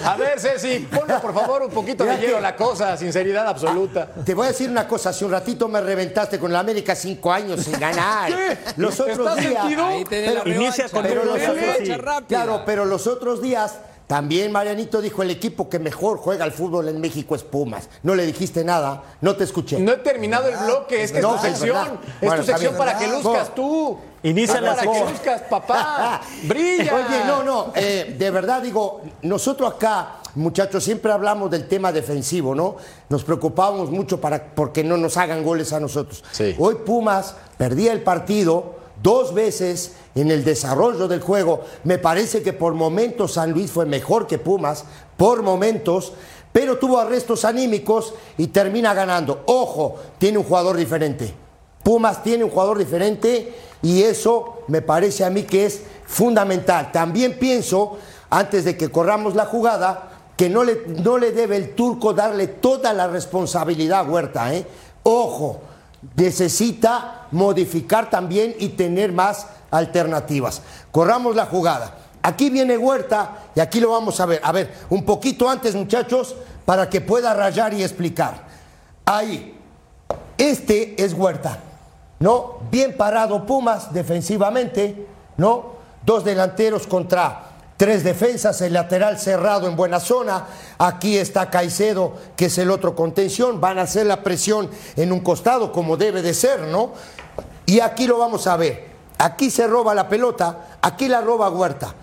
A ver, Ceci, ponle por favor un poquito de hielo a la cosa. Sinceridad absoluta. Te voy a decir una cosa, hace un ratito me reventaste con el América cinco años sin ganar. ¿Qué? Los otros ¿Estás días. Ahí tenés la Inicia con Pero los otros- sí. Claro, pero los otros días también Marianito dijo el equipo que mejor juega al fútbol en México es Pumas. No le dijiste nada, no te escuché. No he terminado el bloque, es que No, es tu sección. Es Bueno, tu sección bien. para que luzcas tú. Inicia la para que sección. luzcas, papá. Brilla. Oye, no, no, eh, de verdad digo, nosotros acá, muchachos, siempre hablamos del tema defensivo, ¿no? Nos preocupábamos mucho para porque no nos hagan goles a nosotros. Sí. Hoy Pumas perdía el partido dos veces en el desarrollo del juego. Me parece que por momentos San Luis fue mejor que Pumas, por momentos, pero tuvo arrestos anímicos y termina ganando. Ojo, tiene un jugador diferente. Pumas tiene un jugador diferente y eso me parece a mí que es fundamental. También pienso, antes de que corramos la jugada, que no le, no le debe el turco darle toda la responsabilidad a Huerta. ¿eh? Ojo, necesita modificar también y tener más alternativas. Corramos la jugada. Aquí viene Huerta y aquí lo vamos a ver. A ver, un poquito antes, muchachos, para que pueda rayar y explicar. Ahí, este es Huerta, ¿no? Bien parado Pumas defensivamente, ¿no? Dos delanteros contra tres defensas, el lateral cerrado en buena zona. Aquí está Caicedo, que es el otro contención. Van a hacer la presión en un costado, como debe de ser, ¿no? Y aquí lo vamos a ver. Aquí se roba la pelota, aquí la roba Huerta.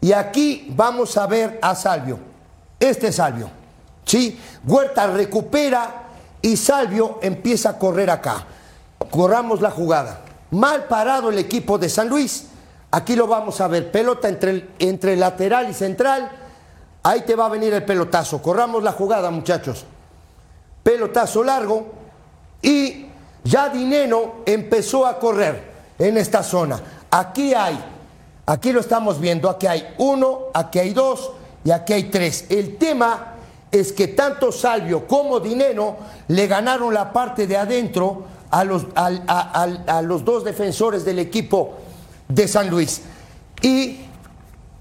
Y aquí vamos a ver a Salvio. Este es Salvio. ¿Sí? Huerta recupera y Salvio empieza a correr acá. Corramos la jugada. Mal parado el equipo de San Luis. Aquí lo vamos a ver. Pelota entre, entre lateral y central. Ahí te va a venir el pelotazo. Corramos la jugada, muchachos. Pelotazo largo. Y ya Dineno empezó a correr en esta zona. Aquí hay, aquí lo estamos viendo, aquí hay uno, aquí hay dos y aquí hay tres. El tema es que tanto Salvio como Dineno le ganaron la parte de adentro a los, a los dos defensores del equipo de San Luis. Y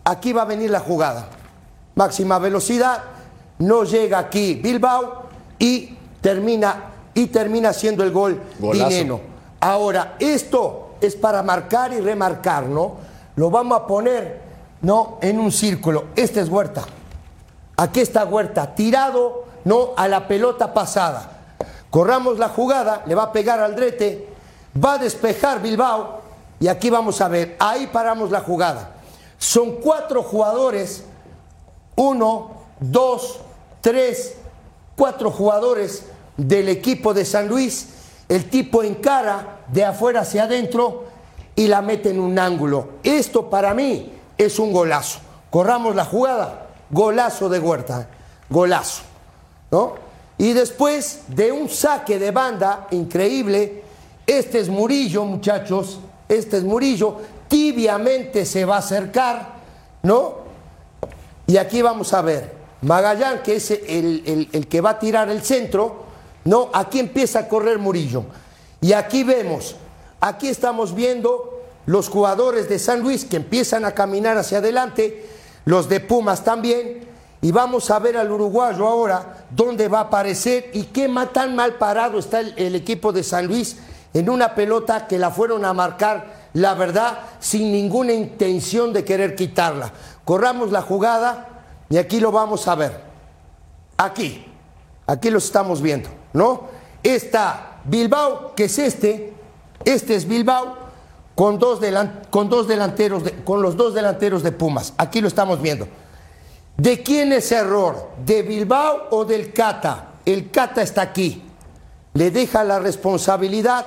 aquí va a venir la jugada. máxima velocidad, no llega aquí Bilbao y termina, y termina siendo el gol Golazo. Dineno. Ahora, esto es para marcar y remarcar, ¿no? Lo vamos a poner, ¿no? En un círculo. Este es Huerta. Aquí está Huerta, tirado, ¿no? A la pelota pasada. Corramos la jugada, le va a pegar al drete, va a despejar Bilbao y aquí vamos a ver, ahí paramos la jugada. Son cuatro jugadores, uno, dos, tres, cuatro jugadores del equipo de San Luis. El tipo encara de afuera hacia adentro y la mete en un ángulo. Esto para mí es un golazo. Corramos la jugada, golazo de Huerta, golazo. ¿no? Y después de un saque de banda increíble, este es Murillo, muchachos, este es Murillo, tibiamente se va a acercar, ¿no? Y aquí vamos a ver, Magallán, que es el, el- el que va a tirar el centro, ¿no? Aquí empieza a correr Murillo. Y aquí vemos, aquí estamos viendo los jugadores de San Luis que empiezan a caminar hacia adelante, los de Pumas también, y vamos a ver al uruguayo ahora dónde va a aparecer y qué tan mal parado está el, el equipo de San Luis en una pelota que la fueron a marcar, la verdad, sin ninguna intención de querer quitarla. Corramos la jugada y aquí lo vamos a ver. Aquí, aquí lo estamos viendo, ¿no? Está Bilbao, que es este, este es Bilbao, con dos, con dos delanteros, de- con los dos delanteros de Pumas. Aquí lo estamos viendo. ¿De quién es error? ¿De Bilbao o del Cata? El Cata está aquí. Le deja la responsabilidad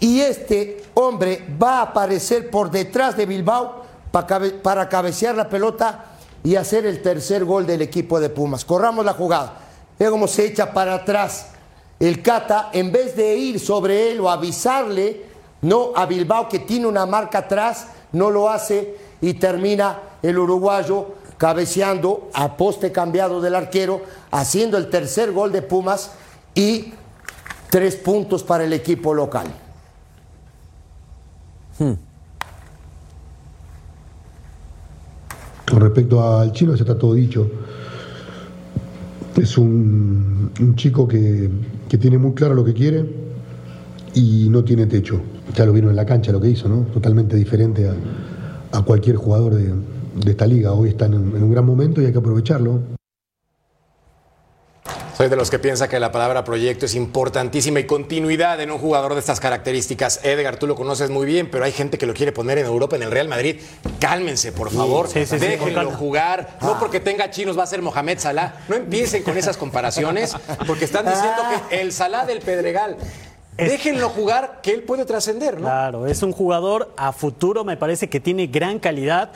y este hombre va a aparecer por detrás de Bilbao pa cabe- para cabecear la pelota y hacer el tercer gol del equipo de Pumas. Corramos la jugada. Ve cómo se echa para atrás el Cata, en vez de ir sobre él o avisarle, no a Bilbao que tiene una marca atrás, no lo hace y termina el uruguayo cabeceando a poste cambiado del arquero, haciendo el tercer gol de Pumas y tres puntos para el equipo local. Con respecto al chino, ya está todo dicho. Es un, un chico que, que tiene muy claro lo que quiere y no tiene techo. Ya lo vieron en la cancha lo que hizo, ¿no? Totalmente diferente a, a cualquier jugador de, de esta liga. Hoy está en, en un gran momento y hay que aprovecharlo. Soy de los que piensa que la palabra proyecto es importantísima y continuidad en un jugador de estas características. Edgar, tú lo conoces muy bien, pero hay gente que lo quiere poner en Europa, en el Real Madrid. Cálmense, por favor. sí, sí, sí, con Déjenlo jugar. No porque tenga chinos va a ser Mohamed Salah. No empiecen con esas comparaciones, porque están diciendo que el Salah del Pedregal. Déjenlo jugar, que él puede trascender, ¿no? Claro, es un jugador a futuro, me parece que tiene gran calidad.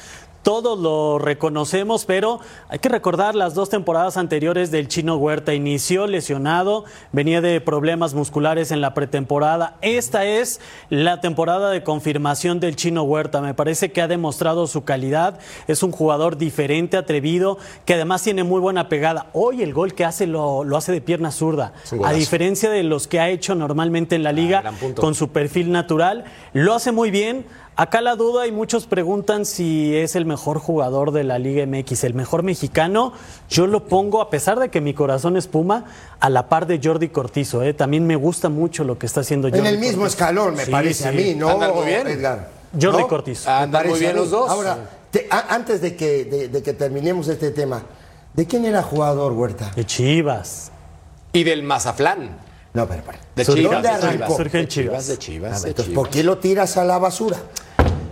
Todos lo reconocemos, pero hay que recordar las dos temporadas anteriores del Chino Huerta. Inició lesionado, venía de problemas musculares en la pretemporada. Esta es la temporada de confirmación del Chino Huerta. Me parece que ha demostrado su calidad. Es un jugador diferente, atrevido, que además tiene muy buena pegada. Hoy el gol que hace lo, lo hace de pierna zurda. A diferencia de los que ha hecho normalmente en la liga, gran punto. con su perfil natural. Lo hace muy bien. Acá la duda y muchos preguntan si es el mejor jugador de la Liga MX, el mejor mexicano. Yo lo pongo, a pesar de que mi corazón es Puma, a la par de Jordi Cortizo. ¿eh? También me gusta mucho lo que está haciendo Jordi En el mismo Cortizo. escalón, me Sí, parece sí. a mí, ¿no? Andan muy bien. Edgar. Jordi ¿No? Cortizo. Andan muy bien los dos. Ahora, te- a- antes de que, de, de que terminemos este tema, ¿de quién era jugador Huerta? De Chivas. Y del Mazaflán. No, pero, pero. De ¿Dónde Chivas, de arrancó? Chivas. De Chivas, de Chivas, de entonces, Chivas. ¿por qué lo tiras a la basura?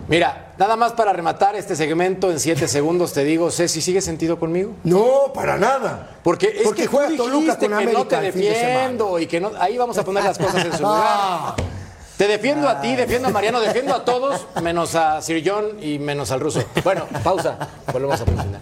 Mira, nada más para rematar este segmento en siete segundos, te digo, Ceci, ¿sigues sentido conmigo? No, para nada. Porque es Porque que juega tú Toluca con que América no te fin de defiendo y que no... Ahí vamos a poner las cosas en su lugar. Ah. Te defiendo a ti, defiendo a Mariano, defiendo a todos, menos a Sir John y menos al ruso. Bueno, pausa. Volvemos a funcionar.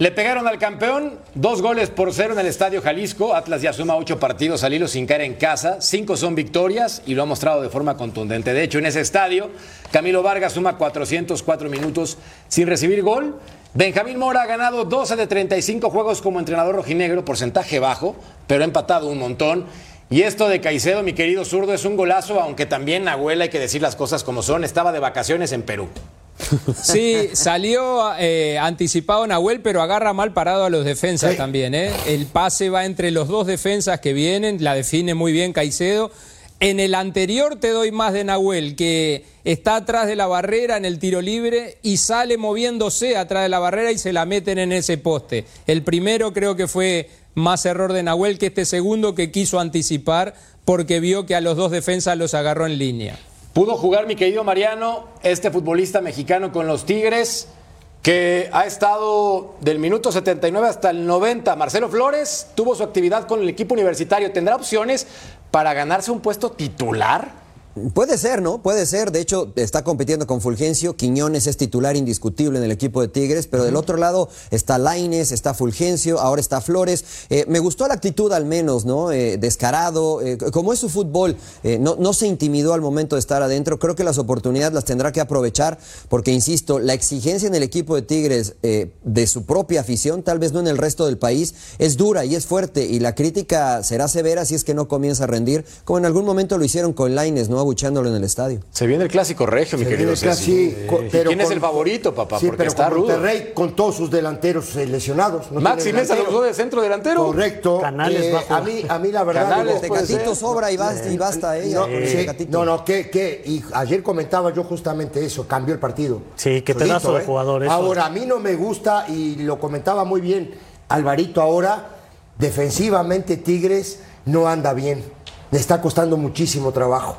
Le pegaron al campeón, dos goles por cero en el Estadio Jalisco. Atlas ya suma ocho partidos al hilo sin caer en casa. Cinco son victorias y lo ha mostrado de forma contundente. De hecho, en ese estadio, Camilo Vargas suma 404 minutos sin recibir gol. Benjamín Mora ha ganado 12 de 35 juegos como entrenador rojinegro, porcentaje bajo, pero ha empatado un montón. Y esto de Caicedo, mi querido zurdo, es un golazo, aunque también Nahuel, hay que decir las cosas como son, estaba de vacaciones en Perú. Sí, salió eh, anticipado Nahuel, pero agarra mal parado a los defensas también. ¿eh? El pase va entre los dos defensas que vienen, la define muy bien Caicedo. En el anterior te doy más de Nahuel, que está atrás de la barrera en el tiro libre y sale moviéndose atrás de la barrera y se la meten en ese poste. El primero creo que fue más error de Nahuel que este segundo que quiso anticipar porque vio que a los dos defensas los agarró en línea. Pudo jugar mi querido Mariano, este futbolista mexicano con los Tigres, que ha estado del minuto 79 hasta el 90. Marcelo Flores tuvo su actividad con el equipo universitario. ¿Tendrá opciones para ganarse un puesto titular? Puede ser, ¿no? Puede ser. De hecho, está compitiendo con Fulgencio. Quiñones es titular indiscutible en el equipo de Tigres, pero del otro lado está Laines, está Fulgencio, ahora está Flores. Eh, me gustó la actitud al menos, ¿no? Eh, descarado. Eh, como es su fútbol, no, no se intimidó al momento de estar adentro. Creo que las oportunidades las tendrá que aprovechar, porque insisto, la exigencia en el equipo de Tigres de su propia afición, tal vez no en el resto del país, es dura y es fuerte. Y la crítica será severa si es que no comienza a rendir, como en algún momento lo hicieron con Laines, ¿no? Abuchándolo en el estadio. Se viene el clásico regio, mi querido pero ¿Quién es el favorito, papá? Sí, Porque pero está con rudo. Monterrey con todos sus delanteros eh, lesionados. no Maxi Mesa lo usó de centro delantero. Correcto. Canales Eh, va a mí, a mí la verdad. Canales Tecatito sobra y basta, y basta ella. no, eh, sí, Tecatito. no, no, que, que, y ayer comentaba yo justamente eso, cambió el partido. Sí, qué Solito, pedazo de ¿eh? jugador eso. Ahora, a mí no me gusta, y lo comentaba muy bien Alvarito ahora, defensivamente Tigres no anda bien. Le está costando muchísimo trabajo,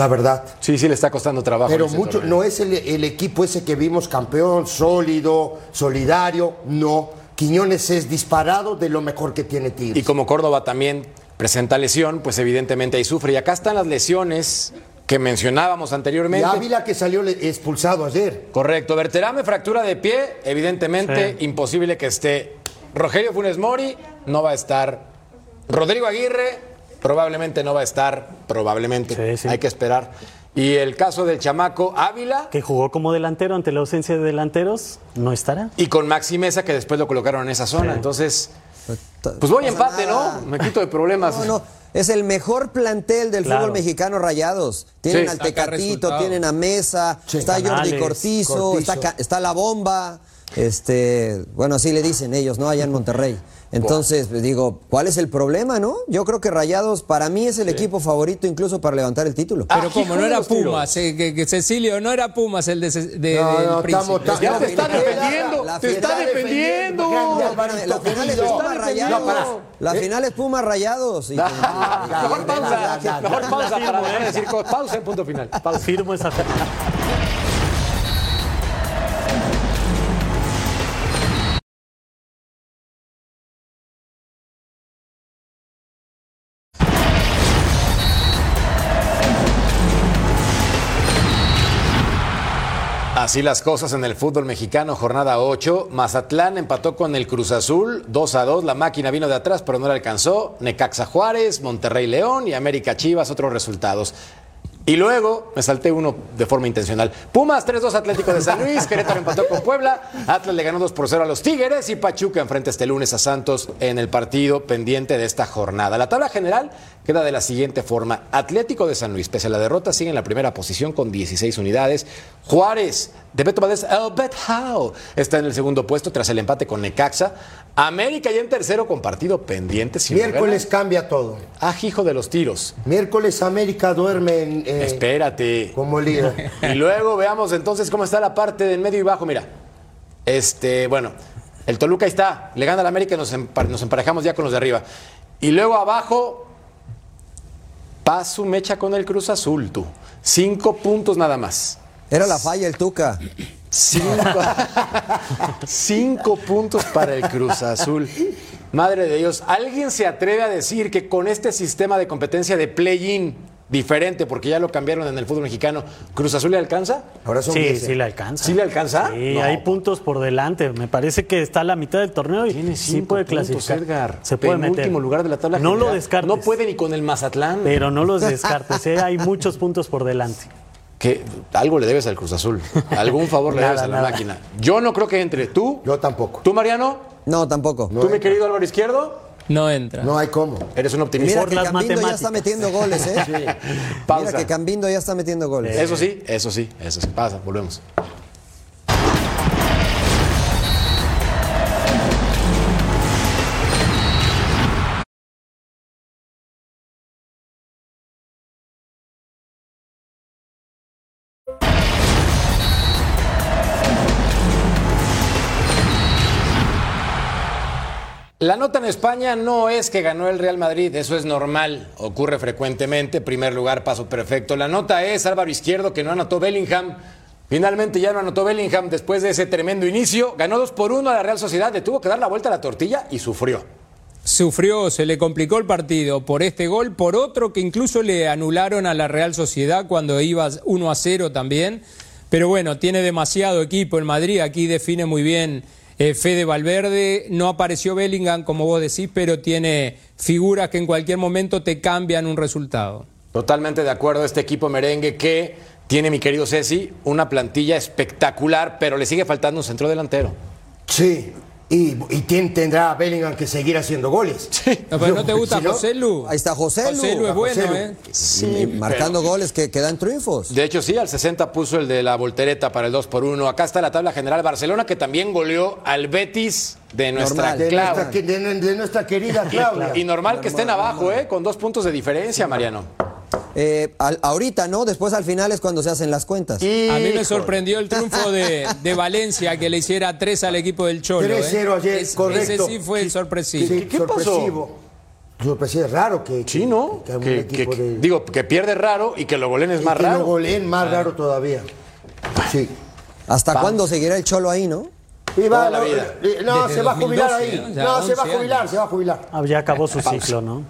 la verdad. Sí, sí, le está costando trabajo. Pero mucho, torneo. no es el, el equipo ese que vimos campeón, sólido, solidario, no. Quiñones es disparado de lo mejor que tiene Tigres. Y como Córdoba también presenta lesión, pues evidentemente ahí sufre. Y acá están las lesiones que mencionábamos Y anteriormente. Ávila que salió expulsado ayer. Correcto. Berterame, fractura de pie, evidentemente imposible que esté. Rogelio Funes Mori no va a estar. Rodrigo Aguirre probablemente no va a estar, probablemente. Sí, sí. Hay que esperar. Y el caso del chamaco Ávila Que jugó como delantero ante la ausencia de delanteros, no estará. y con Maxi Mesa que después lo colocaron en esa zona. Entonces, pues voy No empate, nada. ¿no? Me quito de problemas. No, no. Es el mejor plantel del Claro. fútbol mexicano Rayados. Tienen Sí. al Tecatito, tienen a Mesa, está Jordi Canales, Cortizo, Cortizo. Está, Ca- está la bomba. Este, bueno, así le dicen ellos, ¿no? Allá en Monterrey. Entonces, pues, digo, ¿cuál es el problema, no? Yo creo que Rayados para mí es el equipo favorito incluso para levantar el título. Ah, Pero como hijo no era. Pumas, eh, que, que Cecilio no era Pumas el de, de- No, del no, príncipe. estamos- estamos- Ya te está defendiendo, te está defendiendo. La, final es. Pumas Rayados. La final es Pumas Rayados. Mejor pausa, mejor pausa para dejar de ¿eh? decir cosas. Pausa en punto final. Pausa. Firmo esa Así las cosas en el fútbol mexicano, jornada 8. Mazatlán empató con el Cruz Azul, 2 a 2. La máquina vino de atrás, pero no le alcanzó. Necaxa Juárez, Monterrey León y América Chivas, otros resultados. Y luego me salté uno de forma intencional. Pumas 3-2 Atlético de San Luis, Querétaro empató con Puebla, Atlas le ganó 2 por 0 a los Tigres y Pachuca enfrenta este lunes a Santos en el partido pendiente de esta jornada. La tabla general queda de la siguiente forma. Atlético de San Luis, pese a la derrota, sigue en la primera posición con 16 unidades. Juárez, de Beto Valdés, El Bet How, está en el segundo puesto tras el empate con Necaxa. América ya en tercero con partido pendiente. sin Miércoles cambia todo. Hijo de los tiros. Miércoles América duerme en, eh, Espérate. como líder. Y luego veamos entonces cómo está la parte del medio y bajo. Mira, este, bueno, el Toluca ahí está, le gana al América y nos, nos emparejamos ya con los de arriba. Y luego abajo, Paso mecha con el Cruz Azul, tú. Cinco puntos nada más. Era la falla el Tuca. Cinco, cinco puntos para el Cruz Azul. Madre de Dios, ¿alguien se atreve a decir que con este sistema de competencia de play-in diferente porque ya lo cambiaron en el fútbol mexicano. ¿Cruz Azul le alcanza? Ahora son Sí, 10, sí ¿eh? le alcanza. ¿Sí le alcanza? Sí, No. hay puntos por delante. Me parece que está a la mitad del torneo y Tiene sí cinco puede puntos, clasificar. Edgar. Se puede meter. último lugar de la tabla No lo descartes. No puede ni con el Mazatlán. Pero no los descartes. ¿eh? Hay muchos puntos por delante. Que algo le debes al Cruz Azul. Algún favor le Nada, debes a la nada. máquina. Yo no creo que entre. ¿Tú? Yo tampoco. ¿Tú, Mariano? No, tampoco. ¿Tú, mi querido Álvaro Izquierdo? No entra. No hay cómo. Eres un optimista. Mira Por que las Cambindo ya está metiendo goles, ¿eh? Mira Pausa. que Cambindo ya está metiendo goles. Eso sí, eso sí, eso sí. Pasa, volvemos. La nota en España no es que ganó el Real Madrid, eso es normal, ocurre frecuentemente, primer lugar, paso perfecto. La nota es Álvaro Izquierdo que no anotó Bellingham. Finalmente ya no anotó Bellingham después de ese tremendo inicio. Ganó 2 por 1 a la Real Sociedad, le tuvo que dar la vuelta a la tortilla y sufrió. Sufrió, se le complicó el partido por este gol, por otro que incluso le anularon a la Real Sociedad cuando iba 1 a 0 también. Pero bueno, tiene demasiado equipo en Madrid, aquí define muy bien eh, Fede Valverde. No apareció Bellingham, como vos decís, pero tiene figuras que en cualquier momento te cambian un resultado. Totalmente de acuerdo, este equipo merengue que tiene, mi querido Ceci, una plantilla espectacular, pero le sigue faltando un centro delantero. Sí. Y, y tendrá Bellingham que seguir haciendo goles. No, pero ¿no te gusta Si José Lu? Ahí está José Lu. José Lu es bueno, Lu. ¿eh? Sí, marcando goles que, que dan triunfos. De hecho, sí, al 60 puso el de la voltereta para el 2 por 1. Acá está la tabla general Barcelona, que también goleó al Betis de nuestra de- de nuestra querida Claudia. Y normal que estén abajo, ¿eh? Con dos puntos de diferencia, Mariano. Eh, al- ahorita, ¿no? Después al final es cuando se hacen las cuentas. A mí me sorprendió el triunfo de, de Valencia, que le hiciera tres al equipo del Cholo. ¿eh? 3-0 ayer, Ese- correcto. Ese sí fue el sorpresivo. Sí, ¿Qué pasó? sorpresivo. Sorpresivo, es raro que, Sí, ¿no? que, Que, que- de- Digo, que pierde raro y que lo goleen es y más que raro. lo goleen más raro todavía. Sí. ¿Hasta Vamos. cuándo seguirá el Cholo ahí, no? Y va, Toda la no, vida. eh, no, se va a jubilar 2012, ahí. ¿no? Se va a 11 jubilar, se va a jubilar. Ah, ya acabó su ciclo, ¿no?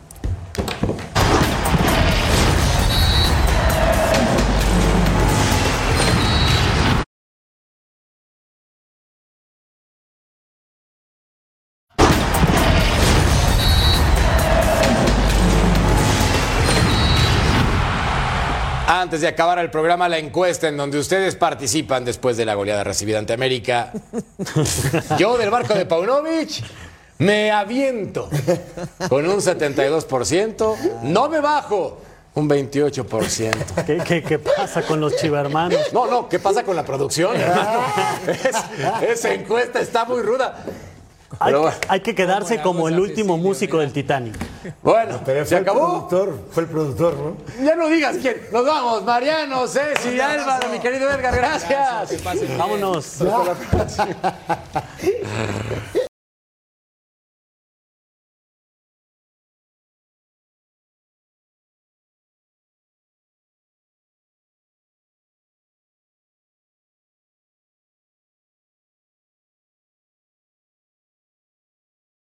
Antes de acabar el programa, la encuesta en donde ustedes participan después de la goleada recibida ante América. Yo del barco de Paunovic me aviento con un 72%. No me bajo, un 28%. ¿Qué, qué, qué pasa con los chivermanos? No, no, ¿qué pasa con la producción? hermano? Es- esa encuesta está muy ruda. Hay, que- bueno. hay que quedarse como el último músico mira. del Titanic. Bueno, Pero ¿se fue el acabó? productor, fue el productor, ¿no? Ya no digas quién. Nos vamos, Mariano, Ceci, Álvaro, mi querido Edgar, gracias. Vámonos. Hasta la próxima.